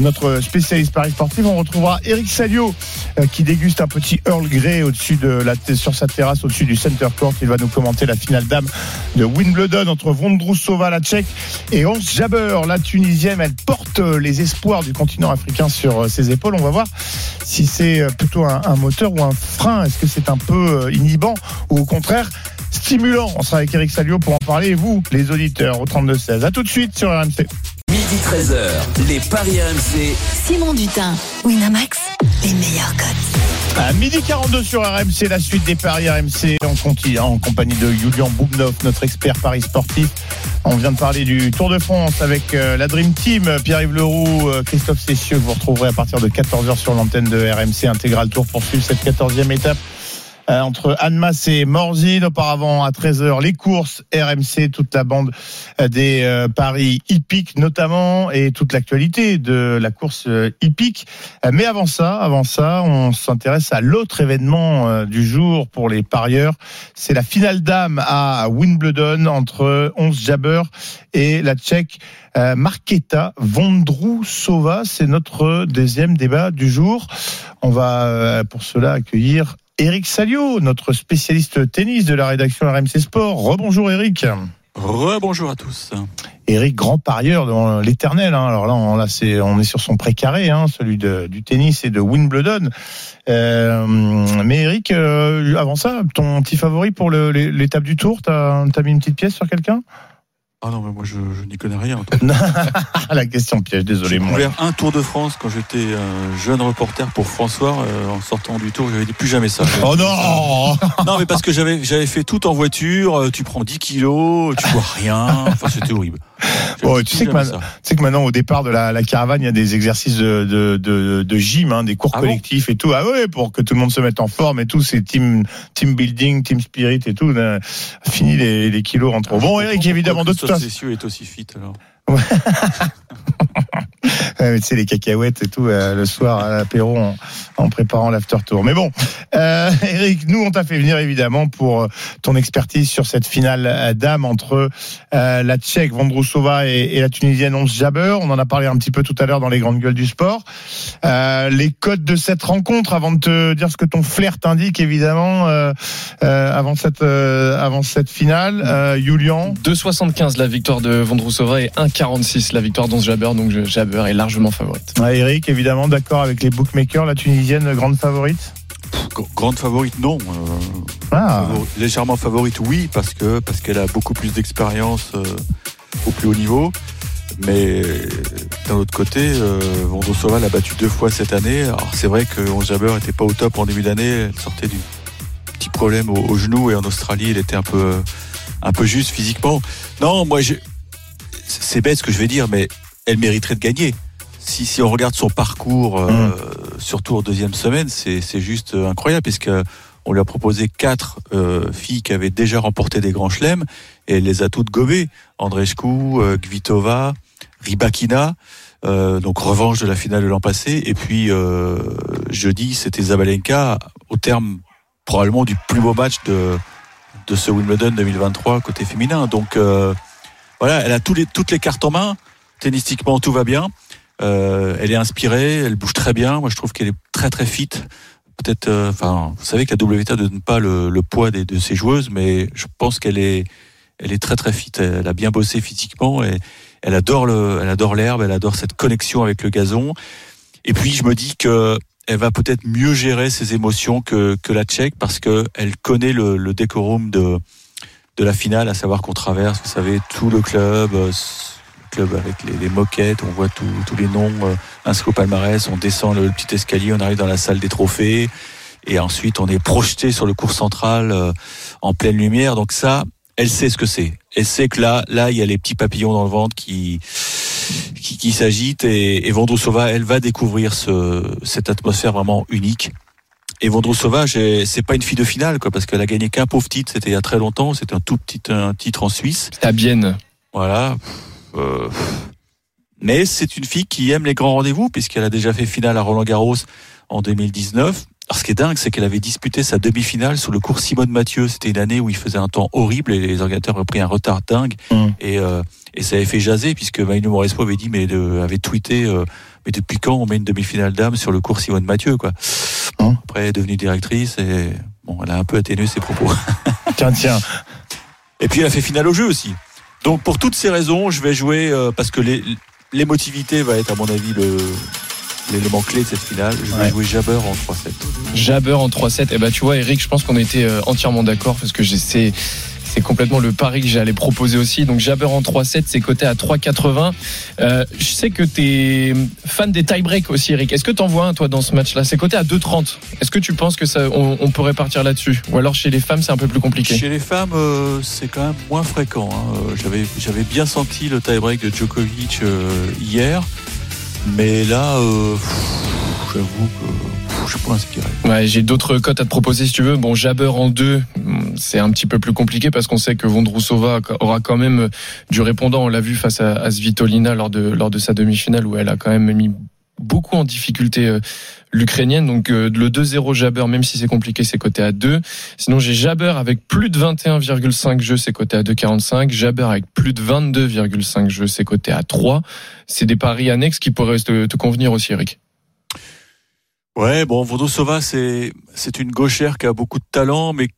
notre spécialiste paris sportif. On retrouvera Eric Salio euh, qui déguste un petit Earl Grey au-dessus de la, sur sa terrasse au-dessus du center court. Il va nous commenter la finale dame de Wimbledon entre Vondrousova, la tchèque, et Ons Jabber, la tunisienne. Elle porte euh, les espoirs du continent africain sur ses épaules. On va voir si c'est plutôt un, un moteur ou un frein. Est-ce que c'est un peu euh, inhibant ou au contraire stimulant? On sera avec Eric Salio pour en parler. Et vous, les auditeurs, au 32-16. À tout de suite sur RMC. Midi 13h, les Paris RMC. Simon Dutin, Winamax, les meilleurs cotes. À midi 42 sur RMC, la suite des paris RMC en, compagnie de Julian Boubnov, notre expert paris sportif. On vient de parler du Tour de France avec euh, la Dream Team, Pierre-Yves Leroux, euh, Christophe Cessieux, que vous retrouverez à partir de 14h sur l'antenne de RMC Intégral Tour pour suivre cette 14e étape. Euh, entre Annemasse et Morzine. Auparavant, à 13h, les courses RMC, toute la bande euh, des euh, paris hippiques notamment, et toute l'actualité de la course euh, hippique. Euh, Mais avant ça, avant ça, on s'intéresse à l'autre événement du jour pour les parieurs. C'est la finale dame à Wimbledon entre 11 Jabber et la Tchèque Marketa Vondrousova. C'est notre deuxième débat du jour. On va pour cela accueillir Eric Salio, notre spécialiste tennis de la rédaction RMC Sport. Rebonjour Eric. Rebonjour à tous. Eric, grand parieur dans l'éternel. hein. Alors là, on, là, c'est, on est sur son précaré, hein, celui de, du tennis et de Wimbledon. Euh, mais Eric, euh, avant ça, ton petit favori pour l'étape du Tour, t'as as mis une petite pièce sur quelqu'un? Ah non, mais moi je, je n'y connais rien. (laughs) La question piège, désolé. J'ai couvert un Tour de France quand j'étais un jeune reporter pour François. euh, en sortant du Tour, j'avais dit plus jamais ça. Oh non (laughs) Non, mais parce que j'avais j'avais fait tout en voiture. euh, Tu prends 10 kilos, tu vois rien. Enfin, c'était horrible. Tu sais que. Tu sais maintenant, au départ de la, la caravane, il y a des exercices de, de, de, de gym, hein, des cours Ah bon collectifs et tout. Ah ouais, pour que tout le monde se mette en forme et tout. C'est team, team building, team spirit et tout. Euh, Fini les, les kilos en trop. Bon, Je Eric, évidemment, de toute façon. Est aussi fit alors. (laughs) Ouais, mais tu sais, les cacahuètes et tout, euh, le soir à l'apéro en, préparant l'after tour. Mais bon, euh, (laughs) Eric, nous, on t'a fait venir évidemment pour euh, ton expertise sur cette finale dame entre la Tchèque Vondrousova et, la Tunisienne Ons Jabber. On en a parlé un petit peu tout à l'heure dans les grandes gueules du sport. Les codes de cette rencontre, avant de te dire ce que ton flair t'indique, évidemment, avant cette avant cette finale, Julian? 2,75 la victoire de Vondrousova et 1,46 la victoire d'Once Jabber. Donc Jabber est largement favorite. Ouais, Eric, évidemment, d'accord avec les bookmakers, la Tunisienne grande favorite? Gr- Grande favorite, non. euh, Ah. favori- légèrement favorite, oui, parce que parce qu'elle a beaucoup plus d'expérience euh, au plus haut niveau. Mais d'un autre côté, euh, Vondrousova l'a battu deux fois cette année. Alors c'est vrai que Ons Jabeur n'était pas au top en début d'année. Elle sortait du petit problème au, au genou et en Australie, elle était un peu un peu juste physiquement. Non, moi, je- c'est bête ce que je vais dire, mais elle mériterait de gagner. Si, si on regarde son parcours, euh, surtout en deuxième semaine, c'est juste euh, incroyable, puisque on lui a proposé quatre euh, filles qui avaient déjà remporté des grands chelems, et elle les a toutes gobées. Andreescu, euh, Kvitova, Ribakina, euh, donc revanche de la finale de l'an passé, et puis euh, jeudi, c'était Zabalenka, au terme probablement du plus beau match de, de ce Wimbledon 2023 côté féminin. Donc euh, voilà, elle a tous les, toutes les cartes en main. Tennistiquement, tout va bien. Euh, elle est inspirée, elle bouge très bien. Moi, je trouve qu'elle est très très fit. peut-être, euh, enfin, vous savez que la WTA ne donne pas le, le poids des, de ses joueuses, mais je pense qu'elle est, elle est très très fit. Elle a bien bossé physiquement et elle adore le, elle adore l'herbe, elle adore cette connexion avec le gazon. Et puis je me dis que elle va peut-être mieux gérer ses émotions que, que la Tchèque parce que elle connaît le, le décorum de, de la finale, à savoir qu'on traverse, vous savez, tout le club, euh, le club avec les, les moquettes, on voit tous les noms euh, inscrits au palmarès, on descend le, petit escalier, on arrive dans la salle des trophées, et ensuite on est projeté sur le cours central euh, en pleine lumière. Donc ça, elle sait ce que c'est. Elle sait que là, là, il y a les petits papillons dans le ventre qui qui, qui s'agitent et, et Vondrousova, elle va découvrir ce, cette atmosphère vraiment unique. Et Vondrousova, j'ai- c'est pas une fille de finale, quoi, parce qu'elle a gagné qu'un pauvre titre. C'était il y a très longtemps. C'était un tout petit un titre en Suisse. C'est à Bienne. Voilà. Euh, mais c'est une fille qui aime les grands rendez-vous, puisqu'elle a déjà fait finale à Roland Garros en 2019. Alors, ce qui est dingue, c'est qu'elle avait disputé sa demi-finale sur le cours Simone Mathieu. C'était une année où il faisait un temps horrible et les organisateurs avaient pris un retard dingue. Mm. Et, euh, et ça avait fait jaser, puisque Maïno Morespo avait dit, mais de- avait tweeté, euh, mais depuis quand on met une demi-finale d'âme sur le cours Simone Mathieu, quoi? Mm. Après, elle est devenue directrice et bon, elle a un peu atténué ses propos. (laughs) Tiens, tiens. Et puis elle a fait finale au jeu aussi. Donc pour toutes ces raisons, je vais jouer euh, parce que l'émotivité va être à mon avis le l'élément clé de cette finale. Je vais Ouais. jouer Jabber en 3-7. Jabber en 3-7. Eh ben, tu vois, Eric, je pense qu'on était euh, entièrement d'accord parce que c'est c'est complètement le pari que j'allais proposer aussi. Donc Jabber en 3-7, c'est coté à 3,80. Euh, je sais que tu es fan des tie-break aussi, Eric. Est-ce que t'en vois un, toi, dans ce match-là? C'est coté à 2,30. Est-ce que tu penses que ça, on, on pourrait partir là-dessus? Ou alors chez les femmes, c'est un peu plus compliqué? Chez les femmes, euh, c'est quand même moins fréquent. hein. Euh, J'avais j'avais bien senti le tie-break de Djokovic euh, hier, mais là, euh, j'avoue que je suis pas inspiré. Ouais, j'ai d'autres cotes à te proposer si tu veux. Bon, Jabber en 2, c'est un petit peu plus compliqué parce qu'on sait que Vondrousova aura quand même du répondant. On l'a vu face à, à Svitolina lors de, lors de sa demi-finale où elle a quand même mis beaucoup en difficulté euh, l'Ukrainienne. Donc euh, le 2-0 Jabber, même si c'est compliqué, c'est coté à 2. Sinon, j'ai Jabber avec plus de 21,5 jeux, c'est coté à 2,45. Jabber avec plus de 22,5 jeux, c'est coté à 3. C'est des paris annexes qui pourraient te, te convenir aussi, Eric. Ouais, bon, Vondrousova, c'est c'est une gauchère qui a beaucoup de talent, mais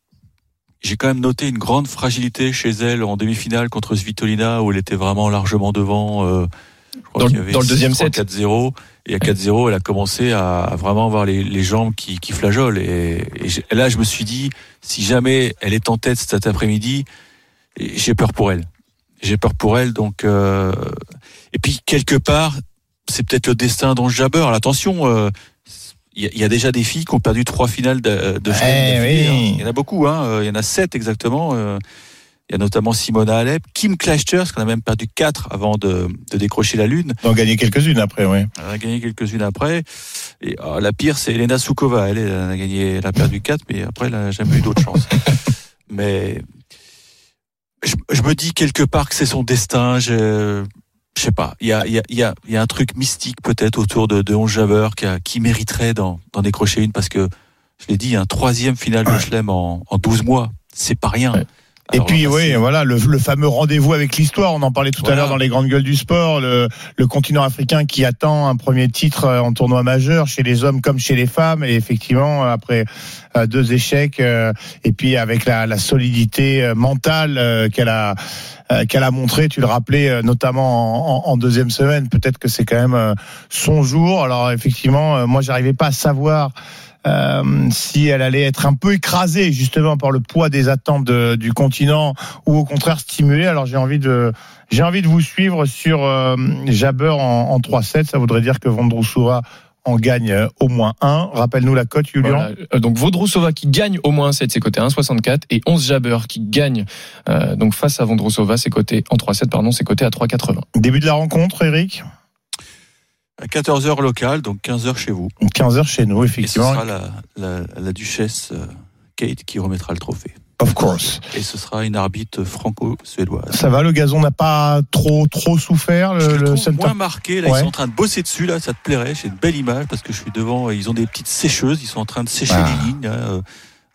j'ai quand même noté une grande fragilité chez elle en demi-finale contre Svitolina, où elle était vraiment largement devant. euh, je crois Dans y avait dans le deuxième 6-3, set. 4-0. Et à 4-0, elle a commencé à, vraiment avoir les, les jambes qui, qui flageolent. Et, là, je me suis dit, si jamais elle est en tête cet après-midi, j'ai peur pour elle. J'ai peur pour elle. Donc, euh, et puis quelque part, c'est peut-être le destin d'Ange. Alors, Attention, euh, il y, a- déjà des filles qui ont perdu trois finales de, de Eh oui. hein. Il y en a beaucoup, hein. Euh, Il y en a sept exactement. Il y a notamment Simona Alep, Kim Clijsters, qui en a même perdu quatre avant de, de décrocher la lune. On a gagné quelques-unes après, oui. Elle a gagné quelques-unes après. Et ah, la pire, c'est Elena Soukova. Elle, elle a gagné, elle a perdu quatre, mais après, elle n'a jamais eu d'autre chance. (laughs) mais je, je me dis quelque part que c'est son destin. Je, je sais pas. Il y a, y a, y a, y a un truc mystique peut-être autour de, de 11 Javer qui, a- qui mériterait d'en, décrocher une parce que je l'ai dit, un troisième final de Chelem en, en 12 mois, c'est pas rien. Ouais. Et Alors, puis, oui, voilà, le, le fameux rendez-vous avec l'histoire. On en parlait tout à l'heure dans les grandes gueules du sport. Le, le continent africain qui attend un premier titre euh, en tournoi majeur chez les hommes comme chez les femmes. Et effectivement, après euh, deux échecs, euh, et puis avec la, la solidité mentale qu'elle a qu'elle a montré, tu le rappelais notamment en, en- deuxième semaine. Peut-être que c'est quand même son jour. Alors effectivement, moi, j'arrivais pas à savoir euh, si elle allait être un peu écrasée justement par le poids des attentes de- du continent ou au contraire stimulée. Alors j'ai envie de j'ai envie de vous suivre sur euh, Jabber en, en 3-7. Ça voudrait dire que Vondrousova en gagne euh, au moins un. Rappelle-nous la cote, Julien. Voilà. Euh, Donc Vondrousova qui gagne au moins 7, c'est coté à 1,64 et 11 Jabber qui gagne euh, donc face à Vondrousova, c'est coté en 3,7 pardon, c'est coté à 3,80. Début de la rencontre, Eric? À 14h local, donc 15h chez vous. 15h chez nous, Et ce effectivement. sera la, la, la duchesse euh, Kate qui remettra le trophée. Of course. Et ce sera une arbitre franco-suédoise. Ça va, le gazon n'a pas trop trop souffert. Je Le, le le trouve moins marqué. Là, Ouais. ils sont en train de bosser dessus. Là, ça te plairait. J'ai une belle image parce que je suis devant. et Ils ont des petites sécheuses. Ils sont en train de sécher Ah. les lignes là, euh,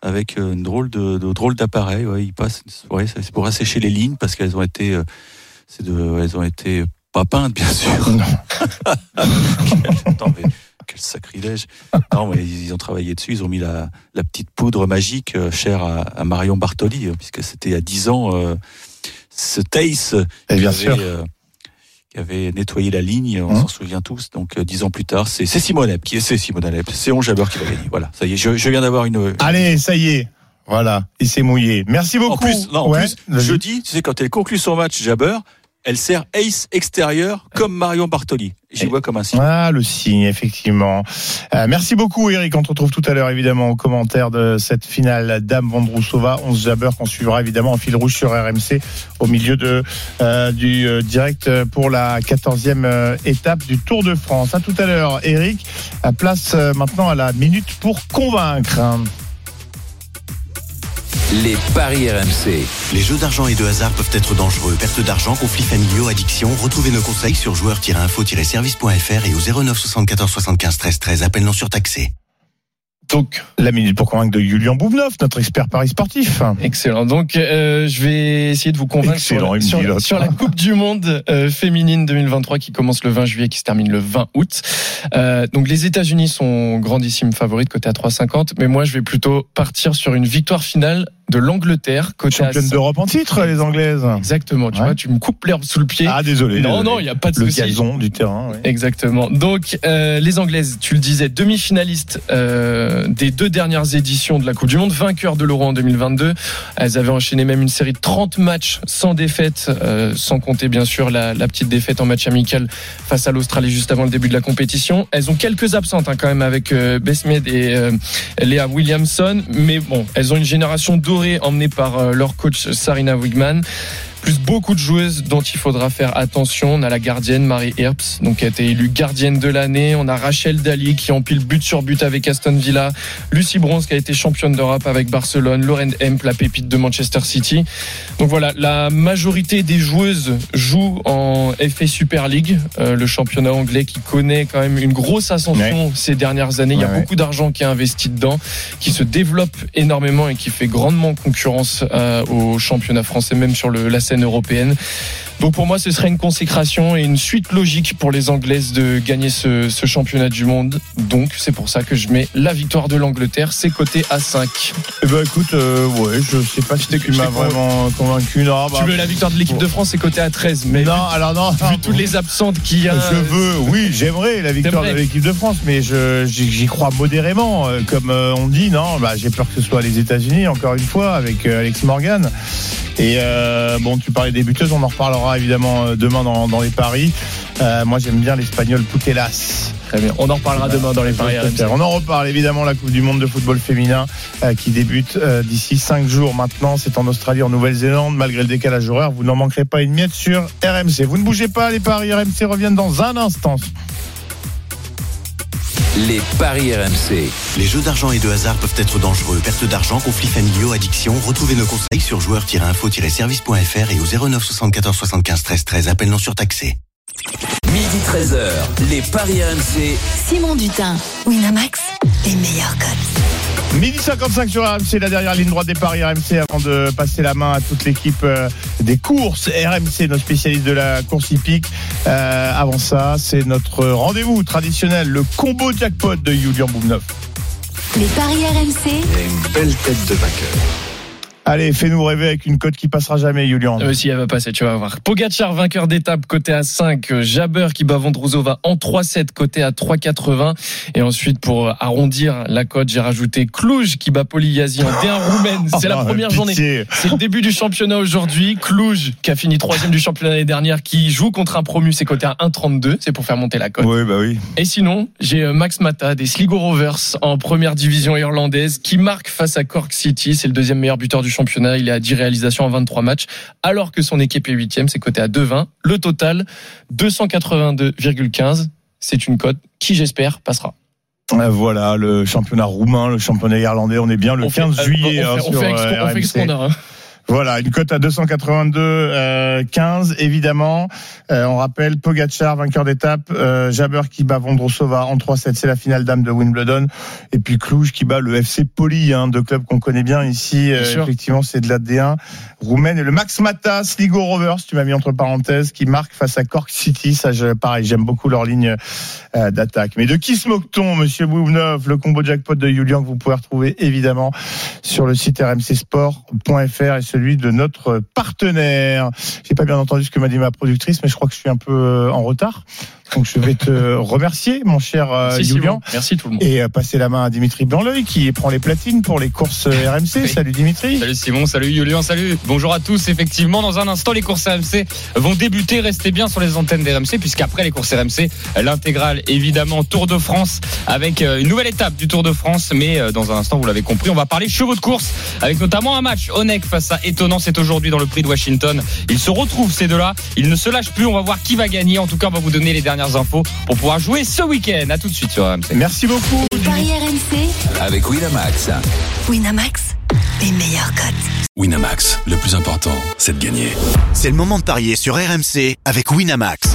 avec euh, une drôle de, de drôle d'appareil. Ouais, ils passent. Ouais, c'est pour assécher les lignes parce qu'elles ont été. euh, c'est de, elles ont été pas peintes bien sûr. Non. (laughs) Mais quel sacrilège. non, mais ils ont travaillé dessus, ils ont mis la, la petite poudre magique euh, chère à, à Marion Bartoli, euh, puisque c'était à 10 ans euh, ce Tace Et bien qui avait, qui avait nettoyé la ligne, on Hein s'en souvient tous. Donc dix ans plus tard, c'est Simone Alep qui est c'est Simone Alep, c'est On Jabeur qui va gagner. Voilà, ça y est, je, je viens d'avoir une. Allez, ça y est. Voilà, il s'est mouillé. Merci beaucoup. En plus, non, en Ouais, plus, vas-y. jeudi, tu sais, quand elle conclut son match Jabber, elle sert ace extérieur comme Marion Bartoli. J'y vois comme un signe. Ah, le signe, effectivement. Euh, merci beaucoup, Eric. On te retrouve tout à l'heure, évidemment, aux commentaires de cette finale Dame Vondrousova. 11 Jabber qu'on suivra, évidemment, en fil rouge sur RMC au milieu de, euh, du euh, direct pour la 14e euh, étape du Tour de France. À tout à l'heure, Eric. À place maintenant à la minute pour convaincre. Les paris RMC. Les jeux d'argent et de hasard peuvent être dangereux. Perte d'argent, conflits familiaux, addiction. Retrouvez nos conseils sur joueurs-info-service.fr et au 09 74 75 13 13. Appel non surtaxé. Donc, la minute pour convaincre de Julian Bouvneuf, notre expert Paris sportif. Excellent. Donc, euh, je vais essayer de vous convaincre sur la Coupe du Monde euh, féminine 2023 qui commence le 20 juillet, qui se termine le 20 août. Euh, donc, les États-Unis sont grandissimes favoris de côté à 3,50, mais moi, je vais plutôt partir sur une victoire finale de l'Angleterre Championne 5. d'Europe en titre, les Anglaises. Exactement. Tu Ouais. vois, tu me coupes l'herbe sous le pied. Ah, désolé. non, désolé. non, il n'y a pas de Le gazon du terrain. ouais. Exactement. Donc euh, les Anglaises, tu le disais, demi-finalistes euh, des deux dernières éditions de la Coupe du Monde, vainqueurs de l'Euro en 2022. Elles avaient enchaîné même une série de 30 matchs sans défaite, euh, sans compter bien sûr la, la petite défaite en match amical face à l'Australie juste avant le début de la compétition. Elles ont quelques absentes hein, quand même avec euh, Besmed et euh, Léa Williamson, mais bon, elles ont une génération dorée emmenée par euh, leur coach Sarina Wigman plus beaucoup de joueuses dont il faudra faire attention. On a la gardienne Marie Herbst, donc qui a été élue gardienne de l'année. On a Rachel Daly qui empile but sur but avec Aston Villa. Lucie Bronze qui a été championne d'Europe avec Barcelone. Lauren Hemp, la pépite de Manchester City. Donc voilà, la majorité des joueuses jouent en FA Super League, euh, le championnat anglais qui connaît quand même une grosse ascension ces dernières années. Il y a ouais. beaucoup d'argent qui est investi dedans, qui se développe énormément et qui fait grandement concurrence euh, au championnat français, même sur le, la européenne. Donc pour moi, ce serait une consécration et une suite logique pour les Anglaises de gagner ce, ce championnat du monde. Donc c'est pour ça que je mets la victoire de l'Angleterre, c'est coté à 5. Eh ben écoute, euh, ouais, je sais pas si tu m'as vraiment convaincu. Non, bah, tu veux la victoire de l'équipe de France, c'est coté à 13. Mais non, alors non. vu toutes les absentes qu'il y a, Je veux, oui, j'aimerais la victoire de l'équipe de France, mais j'y crois modérément, euh, comme euh, on dit. Non, bah, j'ai peur que ce soit les États-Unis encore une fois avec Alex Morgan. Et euh, bon, tu parlais des buteuses, on en reparlera évidemment euh, demain dans, dans les paris. Euh, moi, j'aime bien l'espagnol Putelas. Très bien. On en reparlera demain dans les paris. On en reparle évidemment la Coupe du Monde de football féminin euh, qui débute d'ici 5 jours maintenant. C'est en Australie, en Nouvelle-Zélande. Malgré le décalage horaire, vous n'en manquerez pas une miette sur RMC. Vous ne bougez pas, les paris RMC reviennent dans un instant. Les paris RMC. Les jeux d'argent et de hasard peuvent être dangereux. Perte d'argent, conflits familiaux, addiction. Retrouvez nos conseils sur joueurs-info-service.fr et au 09 74 75 13 13. Appel non surtaxé. Midi 13h. Les paris RMC. Simon Dutin, Winamax, les meilleurs codes. Midi 55 sur RMC, la dernière ligne droite des paris RMC avant de passer la main à toute l'équipe euh, des courses RMC, nos spécialistes de la course hippique. Euh, avant ça, c'est notre rendez-vous traditionnel, le combo jackpot de Julian Boumneuf. Les paris RMC, Il y a une belle tête de vainqueur. Allez, fais-nous rêver avec une cote qui passera jamais, Julian. Euh, si elle va passer, tu vas voir. Pogacar, vainqueur d'étape, côté à 5. Euh, Jabber qui bat Vondrousova en 3-7, côté à 3,80. Et ensuite, pour arrondir la cote, j'ai rajouté Cluj qui bat Poliyazi en D1 roumaine. (laughs) C'est la Ah, première journée. C'est le début du championnat aujourd'hui. Cluj, qui a fini troisième du championnat l'année dernière, qui joue contre un promu, c'est côté à 1,32. C'est pour faire monter la cote. Oui, bah oui. Et sinon, j'ai euh, Max Mata des Sligo Rovers en première division irlandaise qui marque face à Cork City. C'est le deuxième meilleur buteur du championnat. Il est à 10 réalisations en 23 matchs, alors que son équipe est huitième. C'est coté à 2,20. Le total, 282,15. C'est une cote qui, j'espère, passera. Euh, Voilà, le championnat roumain, le championnat irlandais, on est bien le On fait- 15 euh, juillet on hein, fait, on sur fait on fait Voilà, une cote à 282 euh, 15 évidemment. Euh, on rappelle Pogacar vainqueur d'étape, euh, Jabber qui bat Vondrosova en 3-7, c'est la finale dame de Wimbledon et puis Cluj qui bat le FC Poli, hein, deux clubs qu'on connaît bien ici. Bien effectivement, c'est de la D1 roumaine et le Max Mata Sligo Rovers, tu m'as mis entre parenthèses, qui marque face à Cork City. Ça, je, pareil, j'aime beaucoup leur ligne d'attaque. Mais de qui se moque-t-on, Monsieur Bouvnov Le combo jackpot de Julian que vous pouvez retrouver évidemment sur le site rmcsport.fr et celui de notre partenaire. J'ai pas bien entendu ce que m'a dit ma productrice, mais je crois que je suis un peu euh, en retard. Donc je vais te (laughs) remercier, mon cher euh, Si. Merci tout le monde. Et euh, passer la main à Dimitri Blanc-L'œil qui prend les platines pour les courses RMC. Oui. Salut Dimitri. Salut Simon, salut Julien, salut. Bonjour à tous. Effectivement, dans un instant, les courses RMC vont débuter. Restez bien sur les antennes des RMC, puisqu'après les courses RMC, l'intégrale, évidemment, Tour de France, avec une nouvelle étape du Tour de France. Mais dans un instant, vous l'avez compris, on va parler chevaux de course, avec notamment un match. Onek face à Étonnant, c'est aujourd'hui dans le prix de Washington. Ils se retrouvent, ces deux-là. Ils ne se lâchent plus. On va voir qui va gagner. En tout cas, on va vous donner les dernières infos pour pouvoir jouer ce week-end. À tout de suite sur RMC. Merci beaucoup. Paris RMC, Avec Winamax. Winamax, les meilleurs cotes. Winamax, le plus important, c'est de gagner. C'est le moment de parier sur RMC avec Winamax.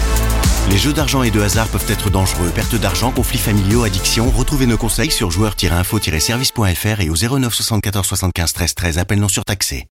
Les jeux d'argent et de hasard peuvent être dangereux. Perte d'argent, conflits familiaux, addiction. Retrouvez nos conseils sur joueurs-info-service.fr et au 09 74 75 13 13. Appel non surtaxé.